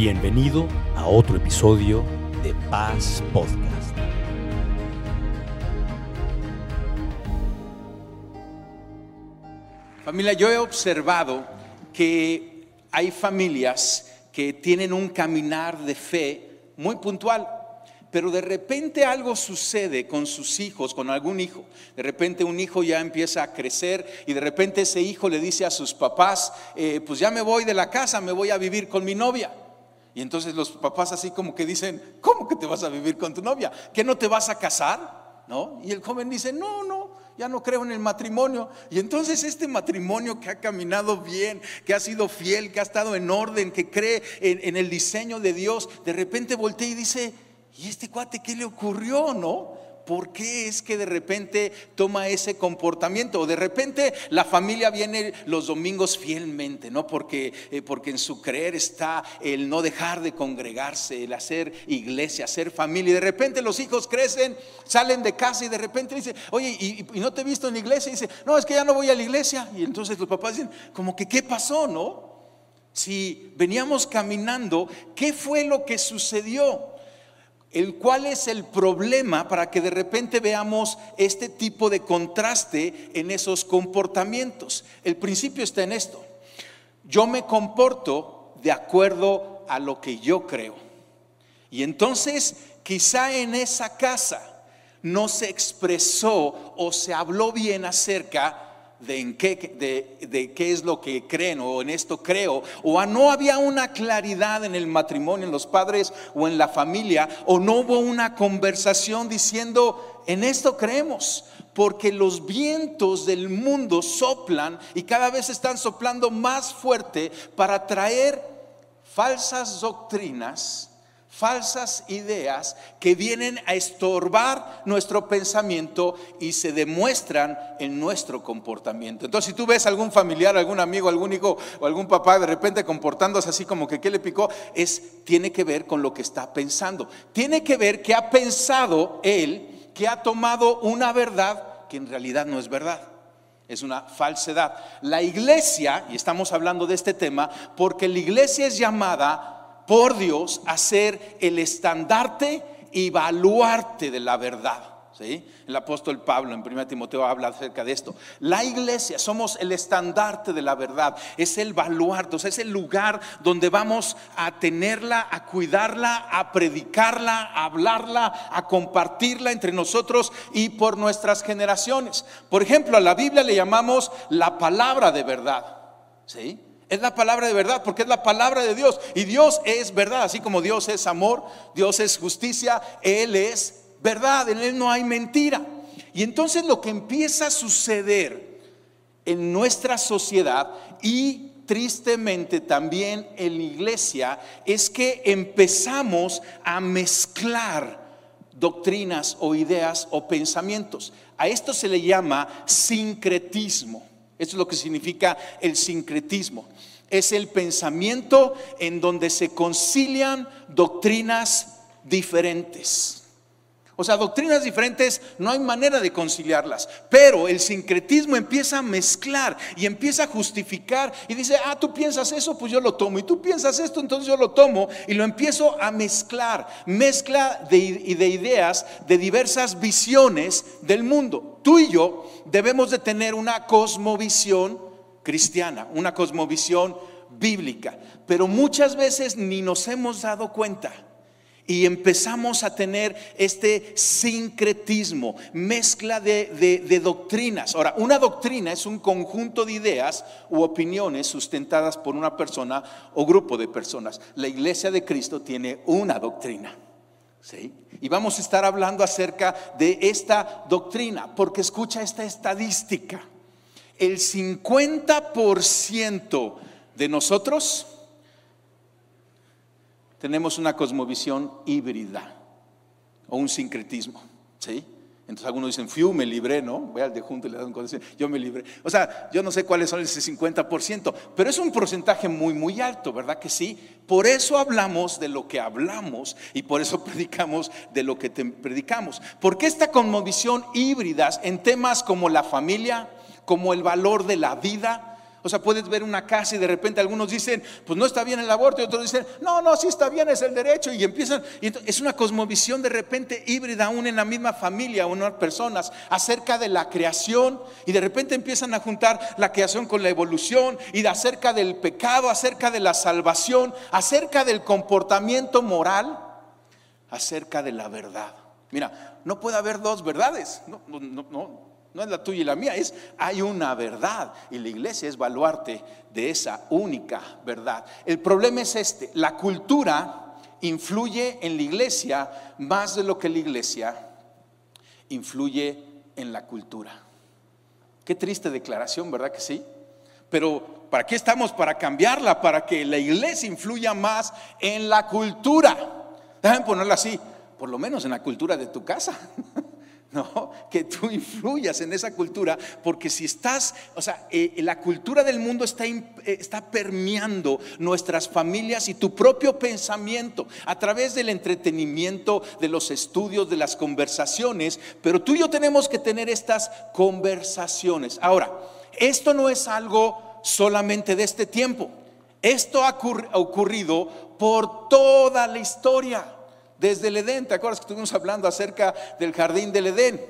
Bienvenido a otro episodio de Paz Podcast. Familia, yo he observado que hay familias que tienen un caminar de fe muy puntual, pero de repente algo sucede con sus hijos, con algún hijo. De repente un hijo ya empieza a crecer y de repente ese hijo le dice a sus papás, eh, pues ya me voy de la casa, me voy a vivir con mi novia. Y entonces los papás así como que dicen, ¿cómo que te vas a vivir con tu novia? ¿Que no te vas a casar? ¿No? Y el joven dice, no, no, ya no creo en el matrimonio. Y entonces este matrimonio que ha caminado bien, que ha sido fiel, que ha estado en orden, que cree en, en el diseño de Dios, de repente voltea y dice, ¿y este cuate qué le ocurrió, no? ¿Por qué es que de repente toma ese comportamiento? O de repente la familia viene los domingos fielmente, ¿no? Porque, eh, porque en su creer está el no dejar de congregarse, el hacer iglesia, hacer familia. Y de repente los hijos crecen, salen de casa y de repente dicen, oye, ¿y, no te he visto en la iglesia? Y dice, no, es que ya no voy a la iglesia. Y entonces los papás dicen, como que, ¿qué pasó, no? Si veníamos caminando, ¿qué fue lo que sucedió? El cual es el problema para que de repente veamos este tipo de contraste en esos comportamientos. El principio está en esto. Yo me comporto de acuerdo a lo que yo creo. Y entonces quizá en esa casa no se expresó o se habló bien acerca de, en qué, de, de, qué es lo que creen o en esto creo, o no había una claridad en el matrimonio, en los padres o en la familia, o no hubo una conversación diciendo, en esto creemos, porque los vientos del mundo soplan y cada vez están soplando más fuerte para traer falsas doctrinas falsas ideas que vienen a estorbar nuestro pensamiento y se demuestran en nuestro comportamiento. Entonces, si tú ves algún familiar, algún amigo, algún hijo o algún papá de repente comportándose así como que qué le picó, es tiene que ver con lo que está pensando. Tiene que ver que ha pensado él que ha tomado una verdad que en realidad no es verdad es una falsedad. La iglesia, y estamos hablando de este tema, porque la iglesia es llamada por Dios a ser el estandarte y baluarte de la verdad. ¿sí? El apóstol Pablo en 1 Timoteo habla acerca de esto. La iglesia somos el estandarte de la verdad, es el baluarte, es el lugar donde vamos a tenerla, a cuidarla, a predicarla, a hablarla, a compartirla entre nosotros y por nuestras generaciones. Por ejemplo, a la Biblia le llamamos la palabra de verdad. ¿Sí? Es la palabra de verdad porque es la palabra de Dios. Y Dios es verdad, así como Dios es amor, Dios es justicia, Él es verdad, en Él no hay mentira. Y entonces lo que empieza a suceder en nuestra sociedad y tristemente también en la iglesia es que empezamos a mezclar doctrinas o ideas o pensamientos. A esto se le llama sincretismo. Esto es lo que significa el sincretismo. Es el pensamiento en donde se concilian doctrinas diferentes. O sea, doctrinas diferentes no hay manera de conciliarlas, pero el sincretismo empieza a mezclar y empieza a justificar y dice, ah, tú piensas eso, pues yo lo tomo, y tú piensas esto, entonces yo lo tomo y lo empiezo a mezclar, mezcla de, de ideas de diversas visiones del mundo. Tú y yo debemos de tener una cosmovisión cristiana, una cosmovisión bíblica, pero muchas veces ni nos hemos dado cuenta y empezamos a tener este sincretismo, mezcla de, doctrinas. Ahora, una doctrina es un conjunto de ideas u opiniones sustentadas por una persona o grupo de personas. La iglesia de Cristo tiene una doctrina. ¿sí? Y vamos a estar hablando acerca de esta doctrina, porque escucha esta estadística. El 50% de nosotros tenemos una cosmovisión híbrida o un sincretismo, ¿sí? Entonces algunos dicen, fiu, me libré, ¿no? Voy al de junto y le dan un yo me libré. O sea, yo no sé cuáles son ese 50%, pero es un porcentaje muy, muy alto, ¿verdad que sí? Por eso hablamos de lo que hablamos y por eso predicamos de lo que predicamos. Porque esta cosmovisión híbrida en temas como la familia, como el valor de la vida, O sea, puedes ver una casa y de repente algunos dicen, pues no está bien el aborto, y otros dicen, no, no, sí está bien, es el derecho. Y empiezan, y es una cosmovisión de repente híbrida aún en la misma familia, unas personas, acerca de la creación. Y de repente empiezan a juntar la creación con la evolución y de acerca del pecado, acerca de la salvación, acerca del comportamiento moral, acerca de la verdad. Mira, no puede haber dos verdades. No, no, no, no es la tuya y la mía, es hay una verdad y la iglesia es baluarte de esa única verdad. El problema es este, la cultura influye en la iglesia más de lo que la iglesia influye en la cultura. Qué triste declaración, ¿verdad que sí? Pero ¿para qué estamos? Para cambiarla, para que la iglesia influya más en la cultura. Déjame ponerla así, por lo menos en la cultura de tu casa. ¿no? Que tú influyas en esa cultura, porque si estás, o sea, eh, la cultura del mundo está, eh, está permeando nuestras familias y tu propio pensamiento a través del entretenimiento, de los estudios, de las conversaciones, pero tú y yo tenemos que tener estas conversaciones. Ahora, esto no es algo solamente de este tiempo, esto ha ocurrido por toda la historia desde el Edén. ¿Te acuerdas que estuvimos hablando acerca del jardín del Edén?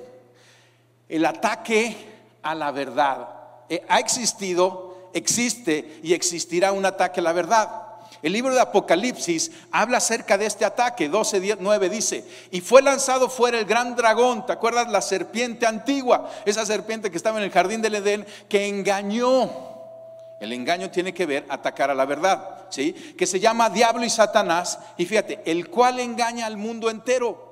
El ataque a la verdad. Eh, ha existido, existe y existirá un ataque a la verdad. El libro de Apocalipsis habla acerca de este ataque. 12, 9 dice, y fue lanzado fuera el gran dragón, ¿te acuerdas? La serpiente antigua, esa serpiente que estaba en el jardín del Edén, que engañó el engaño tiene que ver atacar a la verdad, ¿sí? Que se llama diablo y Satanás, y fíjate, el cual engaña al mundo entero.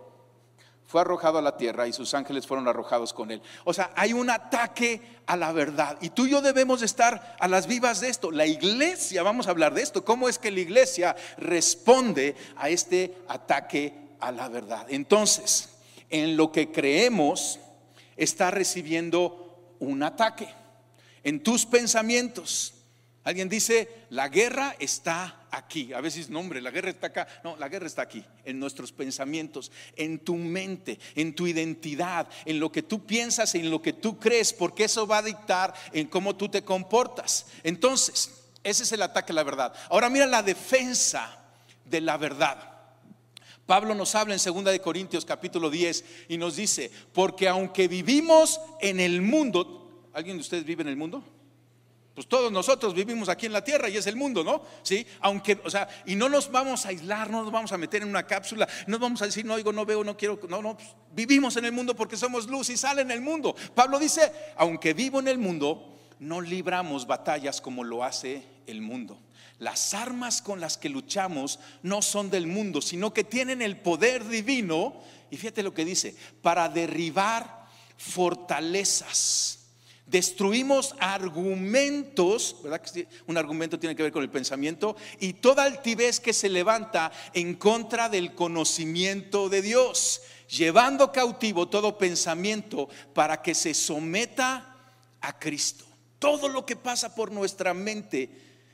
Fue arrojado a la tierra y sus ángeles fueron arrojados con él. O sea, hay un ataque a la verdad. Y tú y yo debemos estar a las vivas de esto. La iglesia, vamos a hablar de esto. ¿Cómo es que la iglesia responde a este ataque a la verdad? Entonces, en lo que creemos, está recibiendo un ataque. En tus pensamientos, Alguien dice, la guerra está aquí. A veces, no hombre, la guerra está acá. No, la guerra está aquí, en nuestros pensamientos, en tu mente, en tu identidad, en lo que tú piensas, en lo que tú crees, porque eso va a dictar en cómo tú te comportas. Entonces, ese es el ataque a la verdad. Ahora mira la defensa de la verdad. Pablo nos habla en 2 de Corintios capítulo 10 y nos dice, porque aunque vivimos en el mundo, ¿alguien de ustedes vive en el mundo? Pues todos nosotros vivimos aquí en la tierra y es el mundo, ¿no? Sí, aunque, o sea, y no nos vamos a aislar, no nos vamos a meter en una cápsula, no vamos a decir, no oigo, no veo, no quiero, no, no, pues, vivimos en el mundo porque somos luz y sale en el mundo. Pablo dice, aunque vivo en el mundo, no libramos batallas como lo hace el mundo. Las armas con las que luchamos no son del mundo, sino que tienen el poder divino, y fíjate lo que dice, para derribar fortalezas destruimos argumentos, ¿verdad un argumento tiene que ver con el pensamiento? Y toda altivez que se levanta en contra del conocimiento de Dios, llevando cautivo todo pensamiento para que se someta a Cristo. Todo lo que pasa por nuestra mente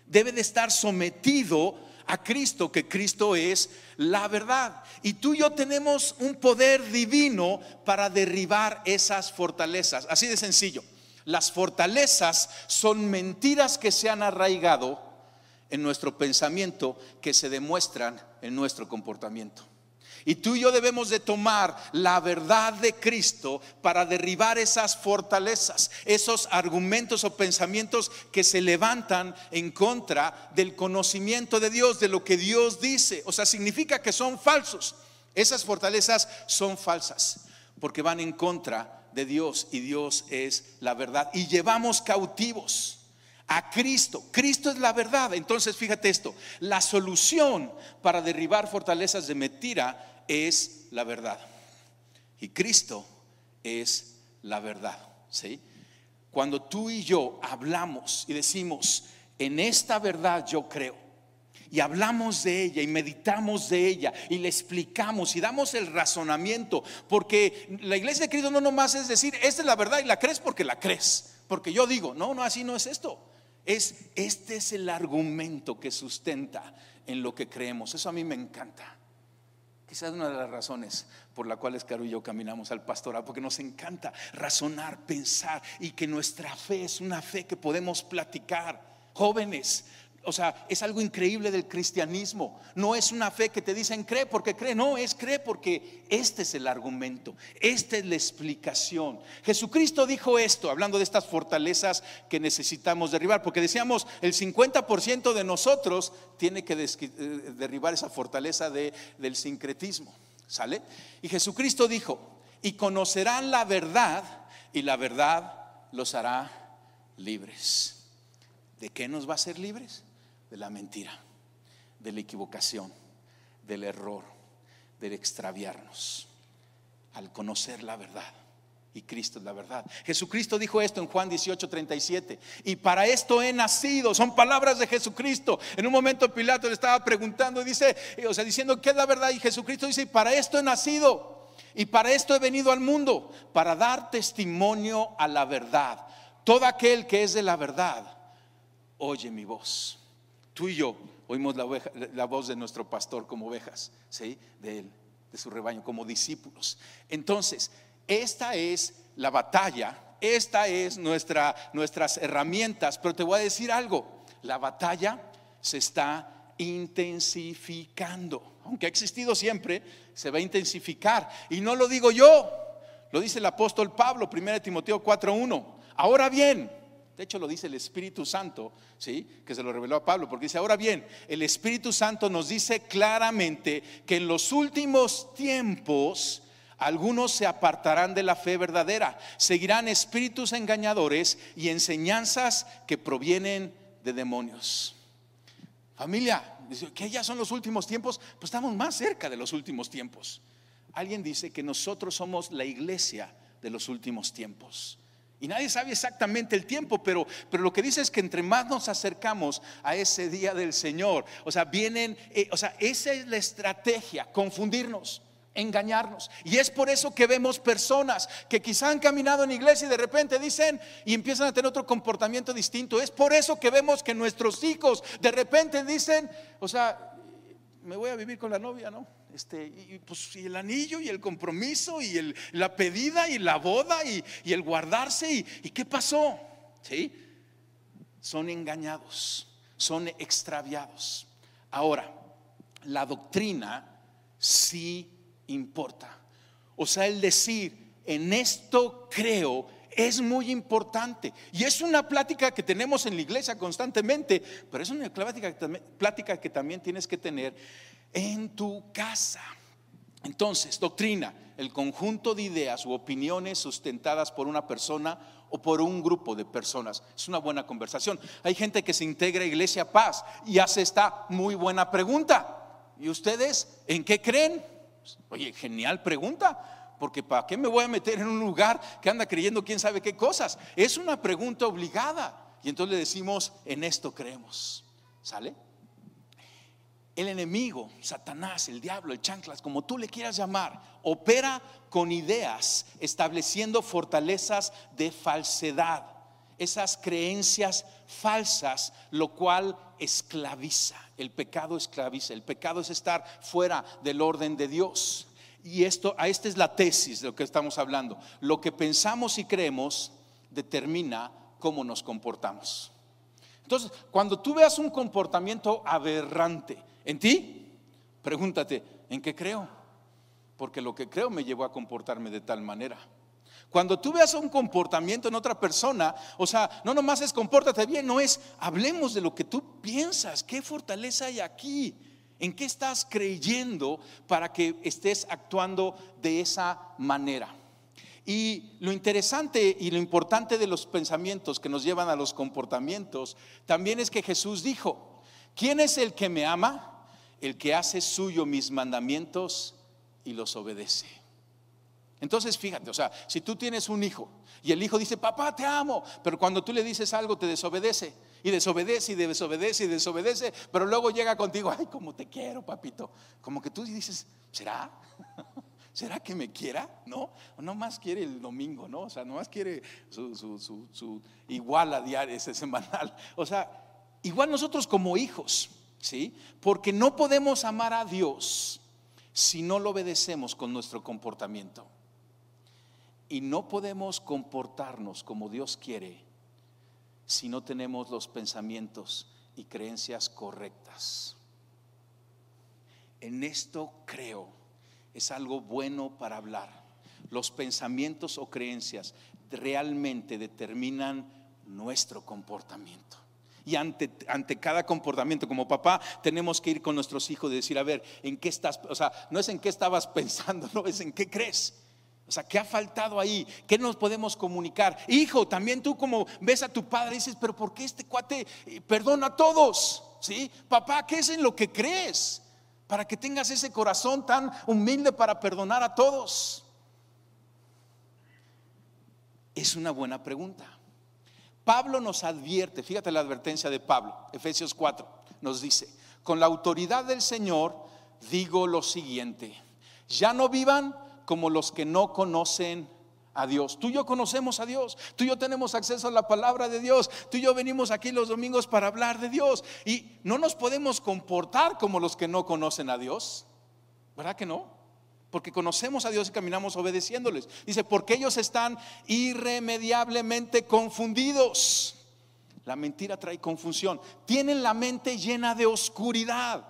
debe de estar sometido a Cristo, que Cristo es la verdad. Y tú y yo tenemos un poder divino para derribar esas fortalezas. Así de sencillo. Las fortalezas son mentiras que se han arraigado en nuestro pensamiento que se demuestran en nuestro comportamiento. Y tú y yo debemos de tomar la verdad de Cristo para derribar esas fortalezas, esos argumentos o pensamientos que se levantan en contra del conocimiento de Dios, de lo que Dios dice. O sea, significa que son falsos. Esas fortalezas son falsas porque van en contra de Dios y Dios es la verdad. Y llevamos cautivos a Cristo. Cristo es la verdad. Entonces, fíjate esto, la solución para derribar fortalezas de mentira es la verdad. Y Cristo es la verdad. ¿sí? Cuando tú y yo hablamos y decimos, en esta verdad yo creo, y hablamos de ella y meditamos de ella y le explicamos y damos el razonamiento, porque la iglesia de Cristo no nomás es decir, esta es la verdad y la crees porque la crees, porque yo digo, no, no, así no es esto. Es este es el argumento que sustenta en lo que creemos. Eso a mí me encanta. Quizás una de las razones por las cuales Caro y yo caminamos al pastorado, porque nos encanta razonar, pensar y que nuestra fe es una fe que podemos platicar. Jóvenes, o sea, es algo increíble del cristianismo. No es una fe que te dicen cree porque cree, no, es cree porque este es el argumento, esta es la explicación. Jesucristo dijo esto, hablando de estas fortalezas que necesitamos derribar, porque decíamos, el 50% de nosotros tiene que eh, derribar esa fortaleza del sincretismo, ¿sale? Y Jesucristo dijo, y conocerán la verdad y la verdad los hará libres. ¿De qué nos va a hacer libres? De la mentira, de la equivocación, del error, del extraviarnos, al conocer la verdad. Y Cristo es la verdad. Jesucristo dijo esto en Juan 18, 37. Y para esto he nacido. Son palabras de Jesucristo. En un momento Pilato le estaba preguntando dice, o sea, diciendo que es la verdad. Y Jesucristo dice, y para esto he nacido. Y para esto he venido al mundo. Para dar testimonio a la verdad. Todo aquel que es de la verdad, oye mi voz. Tú y yo oímos la, voz de nuestro pastor como ovejas, ¿sí? De él, de su rebaño, como discípulos. Entonces, esta es la batalla, esta es nuestra, nuestras herramientas, pero te voy a decir algo, la batalla se está intensificando. Aunque ha existido siempre, se va a intensificar. Y no lo digo yo, lo dice el apóstol Pablo, 1 Timoteo 4.1. Ahora bien, de hecho, lo dice el Espíritu Santo, ¿sí? Que se lo reveló a Pablo, porque dice, ahora bien, el Espíritu Santo nos dice claramente que en los últimos tiempos algunos se apartarán de la fe verdadera, seguirán espíritus engañadores y enseñanzas que provienen de demonios. Familia, que ya son los últimos tiempos, pues estamos más cerca de los últimos tiempos. Alguien dice que nosotros somos la iglesia de los últimos tiempos. Y nadie sabe exactamente el tiempo, pero, pero lo que dice es que entre más nos acercamos a ese día del Señor, o sea, vienen, eh, o sea, esa es la estrategia, confundirnos engañarnos. Y es por eso que vemos personas que quizá han caminado en iglesia y de repente dicen y empiezan a tener otro comportamiento distinto. Es por eso que vemos que nuestros hijos de repente dicen, o sea, me voy a vivir con la novia, ¿no? Este, y, pues y el anillo y el compromiso y el, la pedida y la boda y, el guardarse y, y, qué pasó, ¿sí? Son engañados, son extraviados. Ahora, la doctrina sí importa. O sea, el decir, en esto creo, es muy importante. Y es una plática que tenemos en la iglesia constantemente, pero es una plática que también tienes que tener en tu casa. Entonces, doctrina, el conjunto de ideas u opiniones sustentadas por una persona o por un grupo de personas. Es una buena conversación. Hay gente que se integra a Iglesia Paz y hace esta muy buena pregunta. ¿Y ustedes en qué creen? Oye, genial pregunta porque ¿para qué me voy a meter en un lugar que anda creyendo quién sabe qué cosas? Es una pregunta obligada. Y entonces le decimos, en esto creemos. ¿Sale? El enemigo, Satanás, el diablo, el chanclas, como tú le quieras llamar, opera con ideas, estableciendo fortalezas de falsedad, esas creencias falsas, lo cual esclaviza. El pecado esclaviza. El pecado es estar fuera del orden de Dios. Y esto, a esta es la tesis de lo que estamos hablando. Lo que pensamos y creemos determina cómo nos comportamos. Entonces, cuando tú veas un comportamiento aberrante en ti, pregúntate, ¿en qué creo? Porque lo que creo me llevó a comportarme de tal manera. Cuando tú veas un comportamiento en otra persona, o sea, no nomás es compórtate bien, no es hablemos de lo que tú piensas, qué fortaleza hay aquí. ¿En qué estás creyendo para que estés actuando de esa manera? Y lo interesante y lo importante de los pensamientos que nos llevan a los comportamientos también es que Jesús dijo, ¿quién es el que me ama? El que hace suyo mis mandamientos y los obedece. Entonces fíjate, o sea, si tú tienes un hijo y el hijo dice, papá, te amo, pero cuando tú le dices algo te desobedece, y desobedece y desobedece y desobedece, pero luego llega contigo, ay, como te quiero, papito. Como que tú dices, ¿será? ¿Será que me quiera? ¿No? No más quiere el domingo, ¿no? O sea, no más quiere su, su, su, su igual a diario, ese semanal. O sea, igual nosotros como hijos, ¿sí? Porque no podemos amar a Dios si no lo obedecemos con nuestro comportamiento. Y no podemos comportarnos como Dios quiere si no tenemos los pensamientos y creencias correctas. En esto creo, es algo bueno para hablar. Los pensamientos o creencias realmente determinan nuestro comportamiento. Y ante, ante, cada comportamiento, como papá, tenemos que ir con nuestros hijos y decir, a ver, ¿en qué estás? O sea, no es en qué estabas pensando, no es en qué crees. O sea, ¿qué ha faltado ahí? ¿Qué nos podemos comunicar? Hijo, también tú como ves a tu padre dices, pero ¿por qué este cuate eh, perdona a todos? ¿Sí? Papá, ¿qué es en lo que crees? Para que tengas ese corazón tan humilde para perdonar a todos. Es una buena pregunta. Pablo nos advierte, fíjate la advertencia de Pablo, Efesios 4, nos dice, con la autoridad del Señor digo lo siguiente, ya no vivan como los que no conocen a Dios. Tú y yo conocemos a Dios, tú y yo tenemos acceso a la palabra de Dios, tú y yo venimos aquí los domingos para hablar de Dios y no nos podemos comportar como los que no conocen a Dios, ¿verdad que no? Porque conocemos a Dios y caminamos obedeciéndoles. Dice, porque ellos están irremediablemente confundidos. La mentira trae confusión. Tienen la mente llena de oscuridad.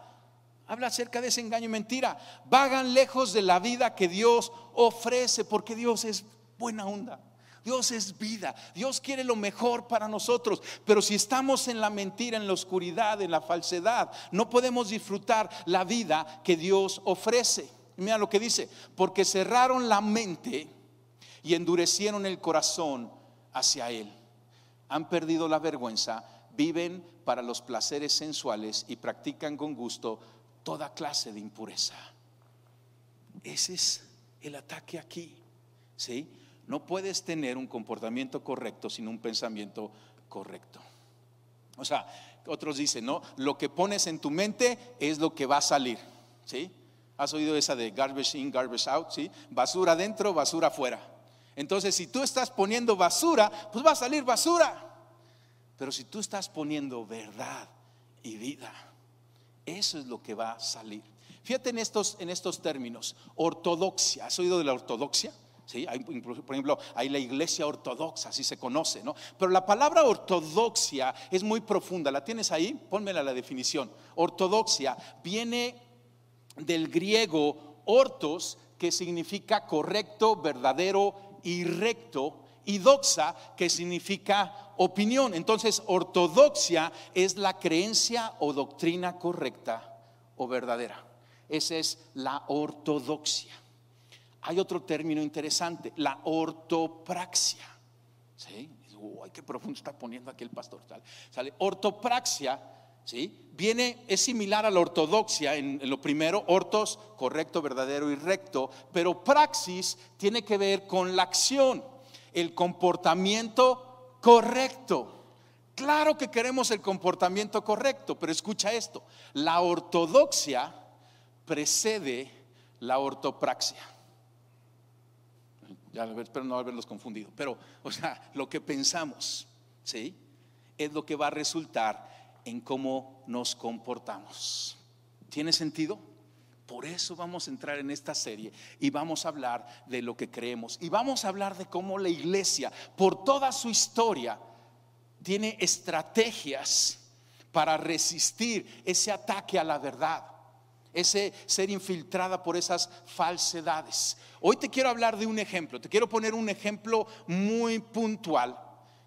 Habla acerca de ese engaño y mentira. Vagan lejos de la vida que Dios ofrece, porque Dios es buena onda. Dios es vida. Dios quiere lo mejor para nosotros. Pero si estamos en la mentira, en la oscuridad, en la falsedad, no podemos disfrutar la vida que Dios ofrece. Mira lo que dice, porque cerraron la mente y endurecieron el corazón hacia Él. Han perdido la vergüenza, viven para los placeres sensuales y practican con gusto toda clase de impureza. Ese es el ataque aquí. ¿Sí? No puedes tener un comportamiento correcto sin un pensamiento correcto. O sea, otros dicen, ¿no? Lo que pones en tu mente es lo que va a salir. ¿Sí? ¿Has oído esa de garbage in, garbage out? ¿Sí? Basura adentro, basura afuera. Entonces, si tú estás poniendo basura, pues va a salir basura. Pero si tú estás poniendo verdad y vida, eso es lo que va a salir. Fíjate en estos, en estos términos. Ortodoxia. ¿Has oído de la ortodoxia? ¿Sí? por ejemplo, hay la iglesia ortodoxa, así se conoce, ¿no? Pero la palabra ortodoxia es muy profunda. ¿La tienes ahí? Pónmela la definición. Ortodoxia viene del griego ortos, que significa correcto, verdadero y recto, y doxa, que significa opinión. Entonces, ortodoxia es la creencia o doctrina correcta o verdadera. Esa es la ortodoxia. Hay otro término interesante, la ortopraxia. ¿Sí? Uy, qué profundo está poniendo aquí el pastor. ¿Sale? Ortopraxia, ¿sí? Viene, es similar a la ortodoxia en, lo primero, ortos, correcto, verdadero y recto, pero praxis tiene que ver con la acción, el comportamiento correcto. Claro que queremos el comportamiento correcto, pero escucha esto, la ortodoxia precede la ortopraxia. Ya espero no haberlos confundido, pero o sea, lo que pensamos, ¿sí? Es lo que va a resultar en cómo nos comportamos. ¿Tiene sentido? Por eso vamos a entrar en esta serie y vamos a hablar de lo que creemos y vamos a hablar de cómo la iglesia, por toda su historia, tiene estrategias para resistir ese ataque a la verdad, ese ser infiltrada por esas falsedades. Hoy te quiero hablar de un ejemplo, te quiero poner un ejemplo muy puntual,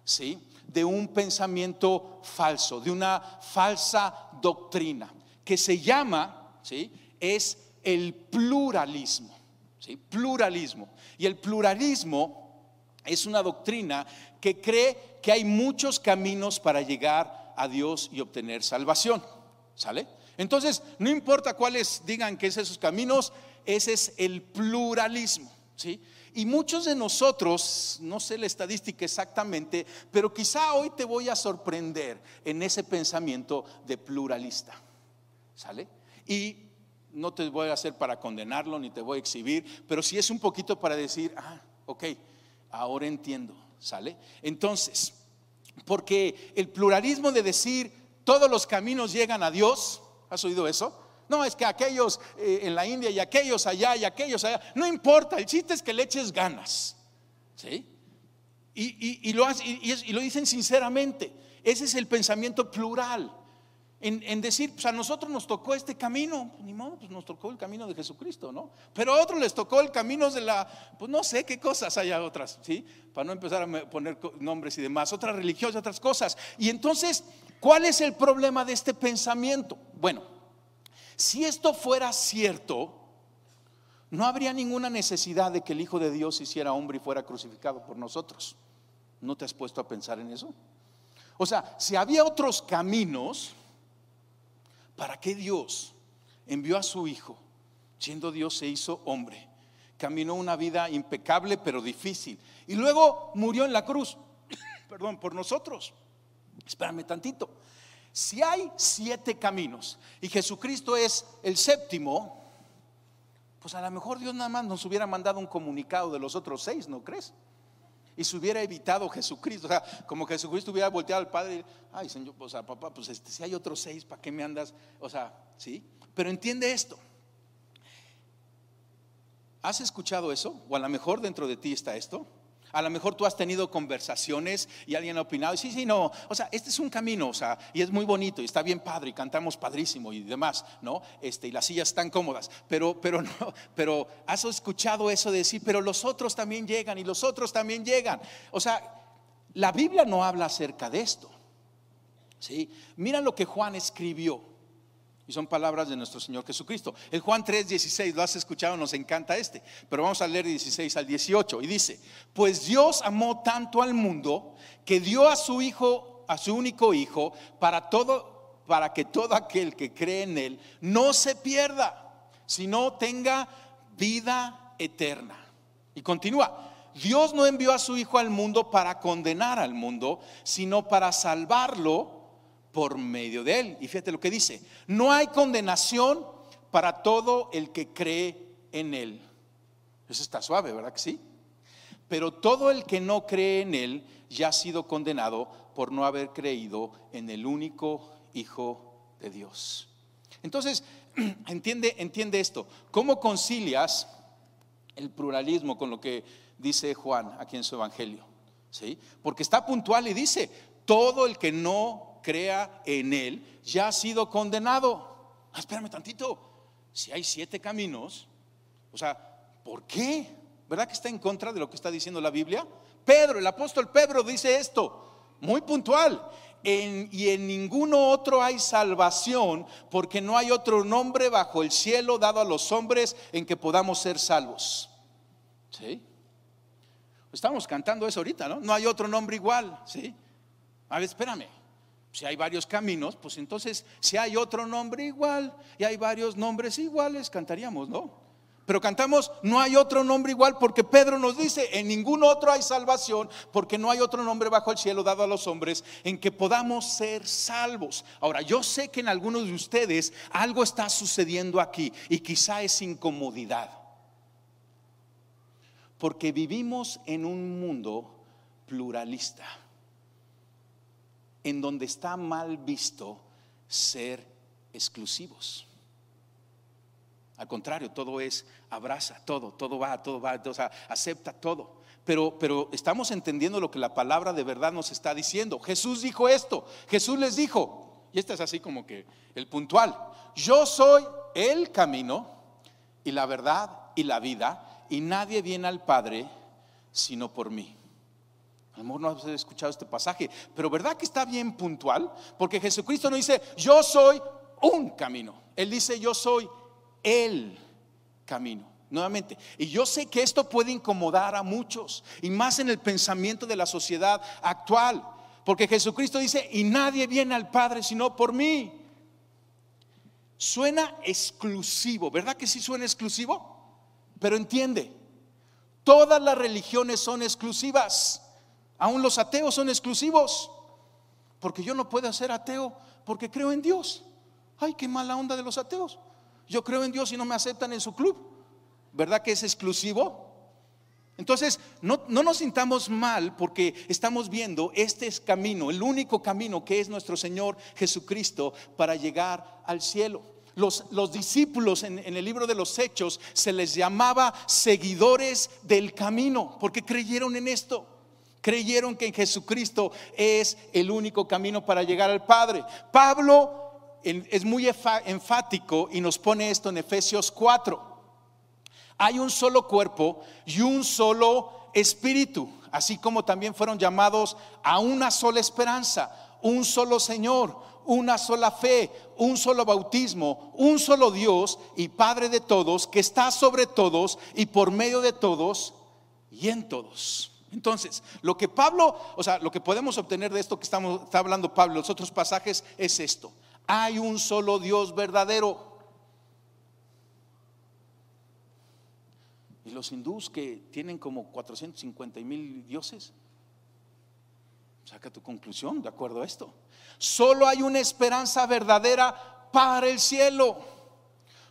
¿sí? De un pensamiento falso, de una falsa doctrina que se llama, ¿sí? es el pluralismo. ¿sí? Pluralismo. Y el pluralismo es una doctrina que cree que hay muchos caminos para llegar a Dios y obtener salvación. ¿Sale? Entonces, no importa cuáles digan que es esos caminos, ese es el pluralismo. ¿sí? Y muchos de nosotros, no sé la estadística exactamente, pero quizá hoy te voy a sorprender en ese pensamiento de pluralista. ¿Sale? Y no te voy a hacer para condenarlo ni te voy a exhibir, pero sí es un poquito para decir, ah, ok, ahora entiendo, ¿sale? Entonces, porque el pluralismo de decir todos los caminos llegan a Dios, ¿has oído eso? No, es que aquellos eh, en la India y aquellos allá y aquellos allá. No importa, el chiste es que le eches ganas. ¿Sí? Y, lo, y lo dicen sinceramente. Ese es el pensamiento plural. En, decir, pues a nosotros nos tocó este camino, ni modo, pues nos tocó el camino de Jesucristo, ¿no? Pero a otros les tocó el camino de la, pues no sé qué cosas haya otras, ¿sí? Para no empezar a poner nombres y demás, otras religiones, otras cosas. Y entonces, ¿cuál es el problema de este pensamiento? Bueno, si esto fuera cierto, no habría ninguna necesidad de que el Hijo de Dios hiciera hombre y fuera crucificado por nosotros. ¿No te has puesto a pensar en eso? O sea, si había otros caminos, ¿para qué Dios envió a su Hijo? Siendo Dios se hizo hombre, caminó una vida impecable pero difícil y luego murió en la cruz, perdón, por nosotros. Espérame tantito. Si hay siete caminos y Jesucristo es el séptimo, pues a lo mejor Dios nada más nos hubiera mandado un comunicado de los otros seis, ¿no crees? y se hubiera evitado Jesucristo. O sea, como Jesucristo hubiera volteado al Padre, ay Señor, o sea, papá, pues este, si hay otros seis, ¿para qué me andas? O sea, ¿sí? Pero entiende esto. ¿Has escuchado eso? O a lo mejor dentro de ti está esto. A lo mejor tú has tenido conversaciones y alguien ha opinado, sí, sí, no, o sea, este es un camino, o sea, y es muy bonito y está bien padre y cantamos padrísimo y demás, ¿no? Este, y las sillas están cómodas, pero, pero no, pero has escuchado eso de decir, pero los otros también llegan y los otros también llegan. O sea, la Biblia no habla acerca de esto, ¿sí? Mira lo que Juan escribió. Y son palabras de nuestro Señor Jesucristo. El Juan 3, 16, lo has escuchado, nos encanta este. Pero vamos a leer 16 al 18. Y dice, pues Dios amó tanto al mundo que dio a su Hijo, a su único Hijo, para todo, para que todo aquel que cree en Él no se pierda, sino tenga vida eterna. Y continúa. Dios no envió a su Hijo al mundo para condenar al mundo, sino para salvarlo por medio de él. Y fíjate lo que dice, no hay condenación para todo el que cree en él. Eso está suave, ¿verdad que sí? Pero todo el que no cree en él ya ha sido condenado por no haber creído en el único Hijo de Dios. Entonces, entiende, entiende esto. ¿Cómo concilias el pluralismo con lo que dice Juan aquí en su Evangelio? ¿Sí? Porque está puntual y dice, todo el que no crea en Él ya ha sido condenado. Ah, espérame tantito. Si hay siete caminos, o sea, ¿por qué? ¿Verdad que está en contra de lo que está diciendo la Biblia? Pedro, el apóstol Pedro dice esto, muy puntual. y en ninguno otro hay salvación, porque no hay otro nombre bajo el cielo dado a los hombres en que podamos ser salvos. ¿Sí? Estamos cantando eso ahorita, ¿no? No hay otro nombre igual, ¿sí? A ver, espérame. Si hay varios caminos, pues entonces si hay otro nombre igual y hay varios nombres iguales, cantaríamos, ¿no? Pero cantamos, no hay otro nombre igual porque Pedro nos dice, en ningún otro hay salvación porque no hay otro nombre bajo el cielo dado a los hombres en que podamos ser salvos. Ahora, yo sé que en algunos de ustedes algo está sucediendo aquí y quizá es incomodidad. Porque vivimos en un mundo pluralista en donde está mal visto ser exclusivos. Al contrario, todo es abraza, todo, todo va, todo va, o sea, acepta todo. Pero, pero estamos entendiendo lo que la palabra de verdad nos está diciendo. Jesús dijo esto, Jesús les dijo, y este es así como que el puntual, yo soy el camino y la verdad y la vida, y nadie viene al Padre sino por mí. A lo mejor no has escuchado este pasaje, pero ¿verdad que está bien puntual? Porque Jesucristo no dice, yo soy un camino. Él dice, yo soy el camino. Nuevamente, y yo sé que esto puede incomodar a muchos, y más en el pensamiento de la sociedad actual, porque Jesucristo dice, y nadie viene al Padre sino por mí. Suena exclusivo, ¿verdad que sí suena exclusivo? Pero entiende, todas las religiones son exclusivas. Aún los ateos son exclusivos. Porque yo no puedo ser ateo porque creo en Dios. Ay, qué mala onda de los ateos. Yo creo en Dios y no me aceptan en su club. ¿Verdad que es exclusivo? Entonces, no, no, nos sintamos mal porque estamos viendo este es camino, el único camino que es nuestro Señor Jesucristo para llegar al cielo. los, los discípulos en, en el libro de los Hechos se les llamaba seguidores del camino, porque creyeron en esto. Creyeron que en Jesucristo es el único camino para llegar al Padre. Pablo es muy enfático y nos pone esto en Efesios 4. Hay un solo cuerpo y un solo espíritu, así como también fueron llamados a una sola esperanza, un solo Señor, una sola fe, un solo bautismo, un solo Dios y Padre de todos, que está sobre todos y por medio de todos y en todos. Entonces, lo que Pablo, o sea, lo que podemos obtener de esto que estamos, está hablando Pablo los otros pasajes es esto. Hay un solo Dios verdadero. Y los hindús que tienen como 450 mil dioses, saca tu conclusión de acuerdo a esto. Solo hay una esperanza verdadera para el cielo.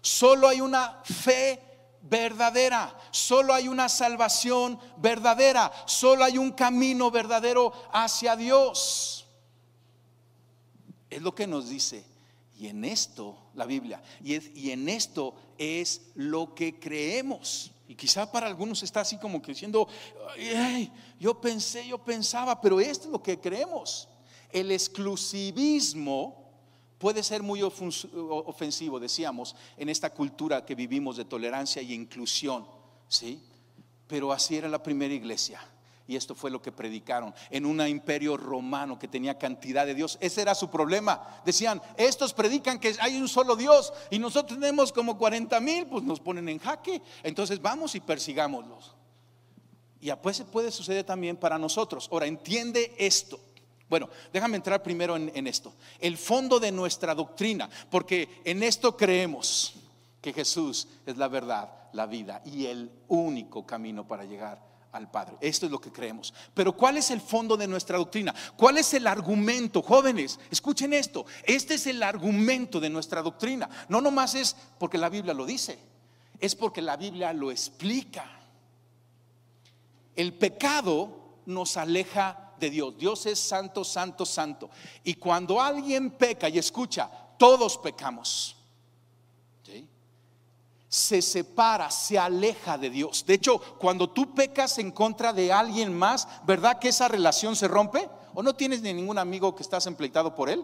Solo hay una fe verdadera. Solo hay una salvación verdadera. Solo hay un camino verdadero hacia Dios. Es lo que nos dice. Y en esto, la Biblia, y, en esto es lo que creemos. Y quizá para algunos está así como que diciendo, "Ay, ay, yo pensé, yo pensaba, pero esto es lo que creemos. El exclusivismo puede ser muy ofensivo, decíamos, en esta cultura que vivimos de tolerancia y inclusión, ¿sí? Pero así era la primera iglesia. Y esto fue lo que predicaron en un imperio romano que tenía cantidad de Dios. Ese era su problema. Decían, estos predican que hay un solo Dios y nosotros tenemos como 40 mil, pues nos ponen en jaque. Entonces vamos y persigámoslos. Y pues puede suceder también para nosotros. Ahora, entiende esto. Bueno, déjame entrar primero en, esto. El fondo de nuestra doctrina, porque en esto creemos que Jesús es la verdad, la vida y el único camino para llegar al Padre. Esto es lo que creemos. Pero ¿cuál es el fondo de nuestra doctrina? ¿Cuál es el argumento? Jóvenes, escuchen esto. Este es el argumento de nuestra doctrina. No nomás es porque la Biblia lo dice, es porque la Biblia lo explica. El pecado nos aleja de Dios. Dios es santo, santo, santo. Y cuando alguien peca y escucha, todos pecamos. Se separa, se aleja de Dios. De hecho, cuando tú pecas en contra de alguien más, ¿verdad que esa relación se rompe? ¿O no tienes ni ningún amigo que estás empleitado por él?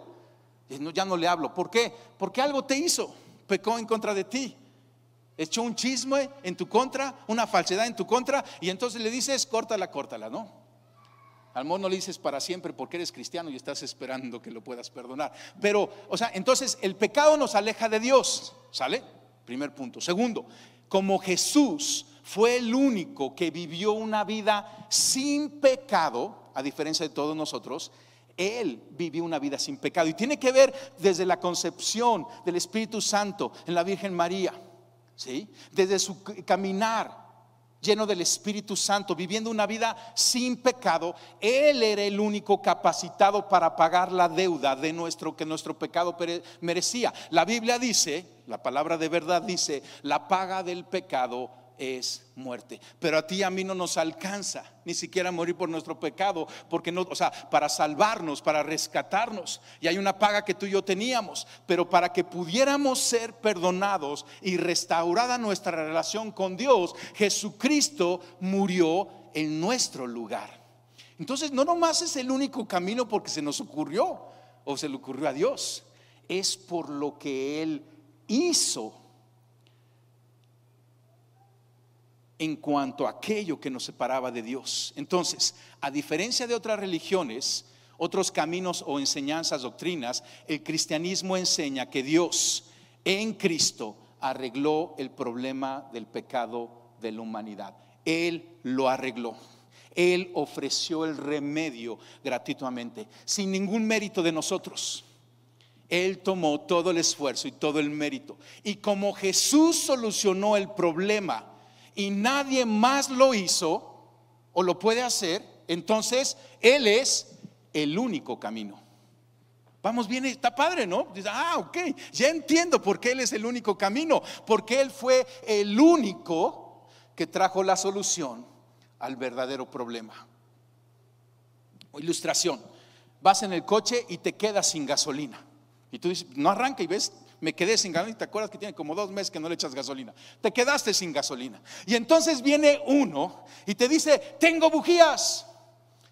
No, ya no le hablo. ¿Por qué? Porque algo te hizo, pecó en contra de ti echó un chisme en tu contra, una falsedad en tu contra, y entonces le dices, córtala, córtala, ¿no? Al no le dices para siempre porque eres cristiano y estás esperando que lo puedas perdonar. Pero, o sea, entonces el pecado nos aleja de Dios, ¿sale? Primer punto. Segundo, como Jesús fue el único que vivió una vida sin pecado, a diferencia de todos nosotros, él vivió una vida sin pecado. Y tiene que ver desde la concepción del Espíritu Santo en la Virgen María. ¿sí? Desde su caminar lleno del Espíritu Santo, viviendo una vida sin pecado, Él era el único capacitado para pagar la deuda de nuestro que nuestro pecado merecía. La Biblia dice, la palabra de verdad dice, la paga del pecado es muerte. Pero a ti y a mí no nos alcanza ni siquiera morir por nuestro pecado, porque no, o sea, para salvarnos, para rescatarnos. Y hay una paga que tú y yo teníamos, pero para que pudiéramos ser perdonados y restaurada nuestra relación con Dios, Jesucristo murió en nuestro lugar. Entonces, no nomás es el único camino porque se nos ocurrió o se le ocurrió a Dios, es por lo que Él hizo en cuanto a aquello que nos separaba de Dios. Entonces, a diferencia de otras religiones, otros caminos o enseñanzas, doctrinas, el cristianismo enseña que Dios en Cristo arregló el problema del pecado de la humanidad. Él lo arregló. Él ofreció el remedio gratuitamente, sin ningún mérito de nosotros. Él tomó todo el esfuerzo y todo el mérito. Y como Jesús solucionó el problema y nadie más lo hizo o lo puede hacer, entonces Él es el único camino. Vamos bien, está padre, ¿no? Ah, ok, ya entiendo por qué Él es el único camino, porque Él fue el único que trajo la solución al verdadero problema. Ilustración, vas en el coche y te quedas sin gasolina. Y tú dices, no arranca y ves, me quedé sin gasolina. ¿Te acuerdas que tiene como dos meses que no le echas gasolina? Te quedaste sin gasolina. Y entonces viene uno y te dice, tengo bujías.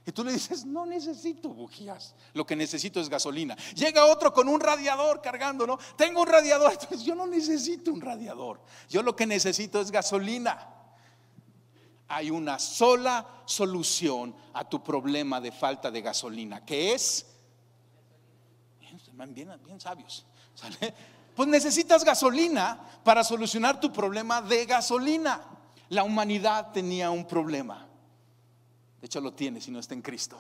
Y tú le dices, no necesito bujías, lo que necesito es gasolina. Llega otro con un radiador cargando, ¿no? Tengo un radiador, yo no necesito un radiador, yo lo que necesito es gasolina. Hay una sola solución a tu problema de falta de gasolina, que es, bien, bien, bien sabios, pues necesitas gasolina para solucionar tu problema de gasolina. La humanidad tenía un problema de hecho lo tiene si no está en Cristo.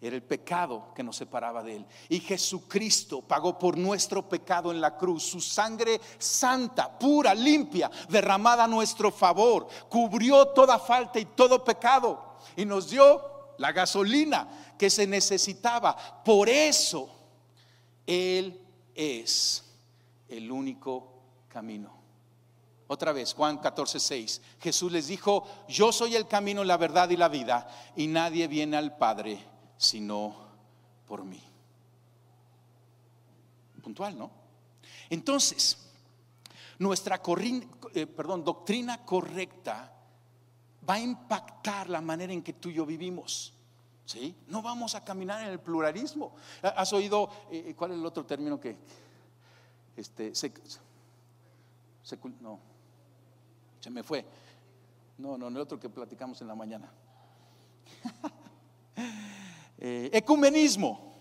Era el pecado que nos separaba de Él. Y Jesucristo pagó por nuestro pecado en la cruz. Su sangre santa, pura, limpia, derramada a nuestro favor. Cubrió toda falta y todo pecado. Y nos dio la gasolina que se necesitaba. Por eso Él es el único camino. Otra vez, Juan 14, 6. Jesús les dijo, yo soy el camino, la verdad y la vida, y nadie viene al Padre sino por mí. Puntual, ¿no? Entonces, nuestra eh, perdón, doctrina correcta va a impactar la manera en que tú y yo vivimos. ¿Sí? No vamos a caminar en el pluralismo. ¿Has oído eh, cuál es el otro término que este, no, se me fue. No, no, no el otro que platicamos en la mañana. Eh, ecumenismo.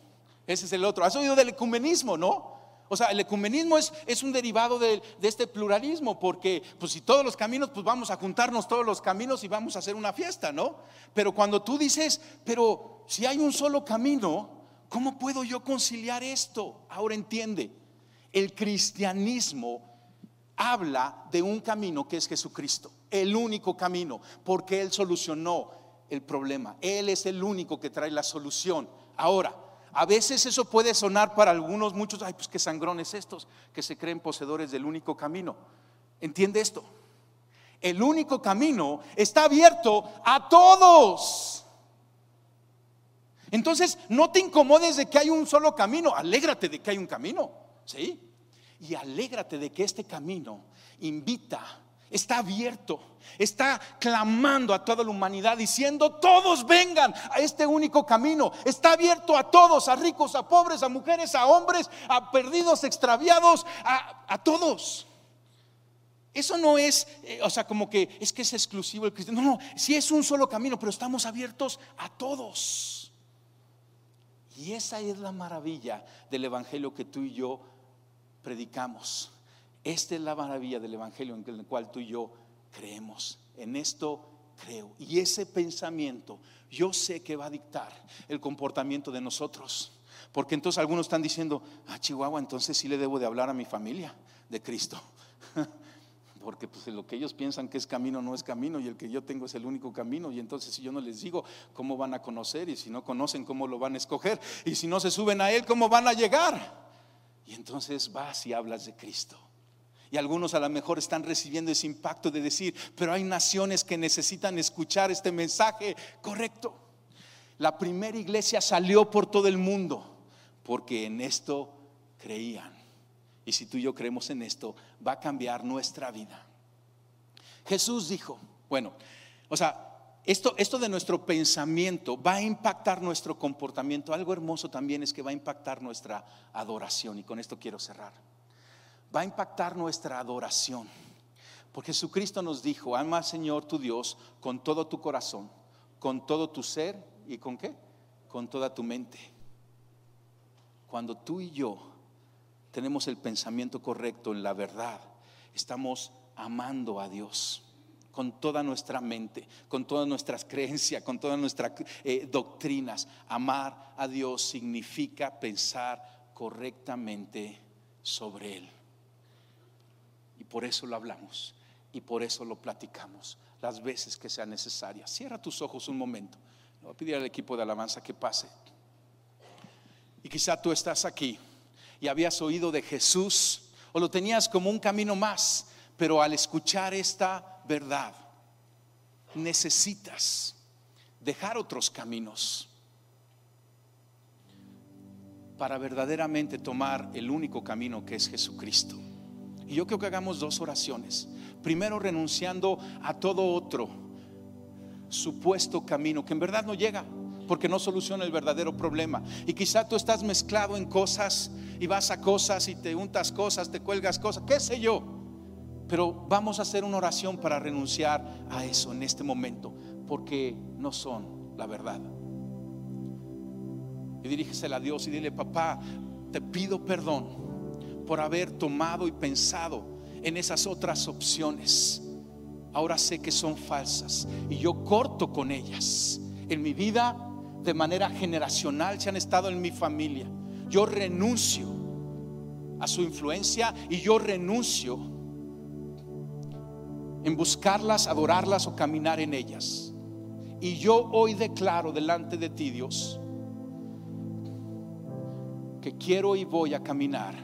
Ese es el otro. ¿Has oído del ecumenismo, no? O sea, el ecumenismo es, es un derivado de, de, este pluralismo, porque pues si todos los caminos, pues vamos a juntarnos todos los caminos y vamos a hacer una fiesta, ¿no? Pero cuando tú dices, pero si hay un solo camino, ¿cómo puedo yo conciliar esto? Ahora entiende, el cristianismo habla de un camino que es Jesucristo, el único camino, porque Él solucionó el problema. Él es el único que trae la solución. Ahora, a veces eso puede sonar para algunos, muchos, ay, pues qué sangrones estos, que se creen poseedores del único camino. ¿Entiende esto? El único camino está abierto a todos. Entonces, no te incomodes de que hay un solo camino, alégrate de que hay un camino, ¿sí? y alégrate de que este camino invita, está abierto, está clamando a toda la humanidad diciendo, todos vengan a este único camino, está abierto a todos, a ricos, a pobres, a mujeres, a hombres, a perdidos, extraviados, a, todos. Eso no es, eh, o sea, como que es que es exclusivo el cristiano. No, no, sí es un solo camino, pero estamos abiertos a todos. Y esa es la maravilla del Evangelio que tú y yo predicamos. Esta es la maravilla del Evangelio en el cual tú y yo creemos. En esto creo. Y ese pensamiento yo sé que va a dictar el comportamiento de nosotros. Porque entonces algunos están diciendo, ah, Chihuahua, entonces sí le debo de hablar a mi familia de Cristo. Porque pues lo que ellos piensan que es camino no es camino y el que yo tengo es el único camino. Y entonces si yo no les digo, ¿cómo van a conocer? Y si no conocen, ¿cómo lo van a escoger? Y si no se suben a Él, ¿cómo van a llegar? Y entonces vas y hablas de Cristo. Y algunos a lo mejor están recibiendo ese impacto de decir, pero hay naciones que necesitan escuchar este mensaje correcto. La primera iglesia salió por todo el mundo porque en esto creían. Y si tú y yo creemos en esto, va a cambiar nuestra vida. Jesús dijo, bueno, o sea, esto, esto de nuestro pensamiento va a impactar nuestro comportamiento. Algo hermoso también es que va a impactar nuestra adoración. Y con esto quiero cerrar. Va a impactar nuestra adoración. Porque Jesucristo nos dijo, ama al Señor tu Dios con todo tu corazón, con todo tu ser y con qué? Con toda tu mente. Cuando tú y yo tenemos el pensamiento correcto en la verdad, estamos amando a Dios con toda nuestra mente, con todas nuestras creencias, con todas nuestras eh, doctrinas. Amar a Dios significa pensar correctamente sobre Él. Y por eso lo hablamos y por eso lo platicamos las veces que sea necesaria. Cierra tus ojos un momento. Le voy a pedir al equipo de alabanza que pase. Y quizá tú estás aquí y habías oído de Jesús o lo tenías como un camino más, pero al escuchar esta verdad, necesitas dejar otros caminos para verdaderamente tomar el único camino que es Jesucristo. Y yo creo que hagamos dos oraciones. Primero renunciando a todo otro supuesto camino que en verdad no llega porque no soluciona el verdadero problema. Y quizá tú estás mezclado en cosas y vas a cosas y te untas cosas, te cuelgas cosas, qué sé yo. Pero vamos a hacer una oración para renunciar a eso en este momento, porque no son la verdad. Y dirígesela a Dios y dile, papá, te pido perdón por haber tomado y pensado en esas otras opciones. Ahora sé que son falsas y yo corto con ellas. En mi vida de manera generacional se han estado en mi familia. Yo renuncio a su influencia y yo renuncio en buscarlas, adorarlas o caminar en ellas. Y yo hoy declaro delante de ti, Dios, que quiero y voy a caminar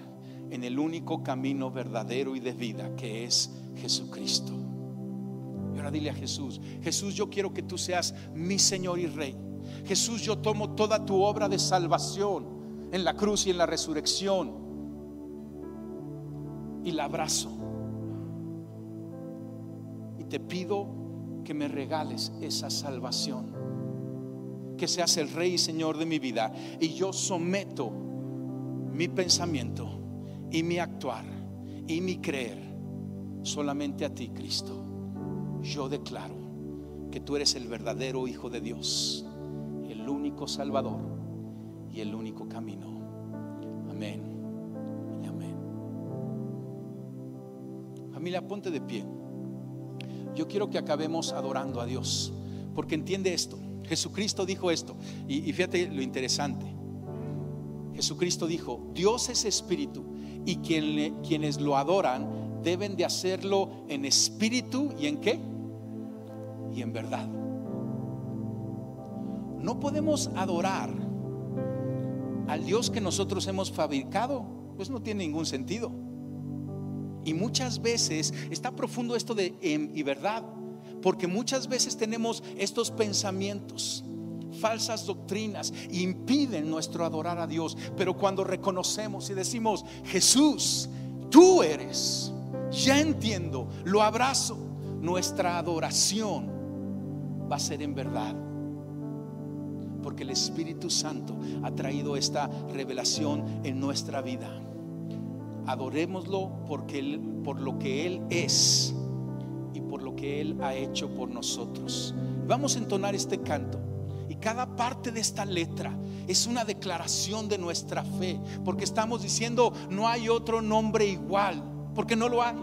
en el único camino verdadero y de vida que es Jesucristo. Y ahora dile a Jesús, Jesús, yo quiero que tú seas mi Señor y Rey. Jesús, yo tomo toda tu obra de salvación en la cruz y en la resurrección y la abrazo. Te pido que me regales esa salvación, que seas el Rey y Señor de mi vida. Y yo someto mi pensamiento y mi actuar y mi creer solamente a ti, Cristo. Yo declaro que tú eres el verdadero Hijo de Dios único Salvador y el único camino. Amén y amén. Familia, ponte de pie. Yo quiero que acabemos adorando a Dios, porque entiende esto. Jesucristo dijo esto, y, fíjate lo interesante. Jesucristo dijo, Dios es espíritu, y quien quienes lo adoran deben de hacerlo en espíritu y en qué? Y en verdad. No podemos adorar al Dios que nosotros hemos fabricado, pues no tiene ningún sentido. Y muchas veces está profundo esto de em, y verdad, porque muchas veces tenemos estos pensamientos, falsas doctrinas, impiden nuestro adorar a Dios. Pero cuando reconocemos y decimos, Jesús, tú eres, ya entiendo, lo abrazo, nuestra adoración va a ser en verdad porque el Espíritu Santo ha traído esta revelación en nuestra vida. Adorémoslo porque por lo que Él es y por lo que Él ha hecho por nosotros. Vamos a entonar este canto. Y cada parte de esta letra es una declaración de nuestra fe, porque estamos diciendo, no hay otro nombre igual, porque no lo hay.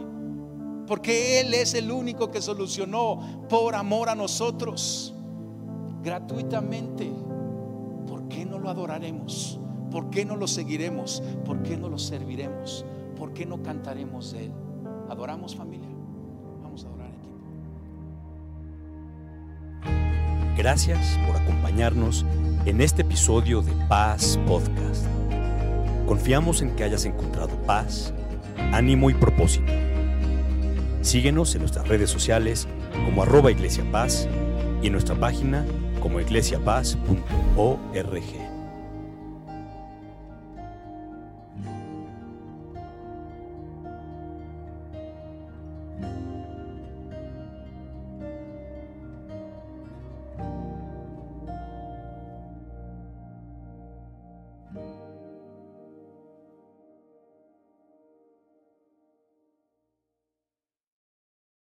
Porque Él es el único que solucionó por amor a nosotros, gratuitamente qué no lo adoraremos? ¿Por qué no lo seguiremos? ¿Por qué no lo serviremos? ¿Por qué no cantaremos de Él? ¿Adoramos familia? Vamos a adorar equipo. Gracias por acompañarnos en este episodio de Paz Podcast. Confiamos en que hayas encontrado paz, ánimo y propósito. Síguenos en nuestras redes sociales como arroba y en nuestra página como iglesiapaz.org.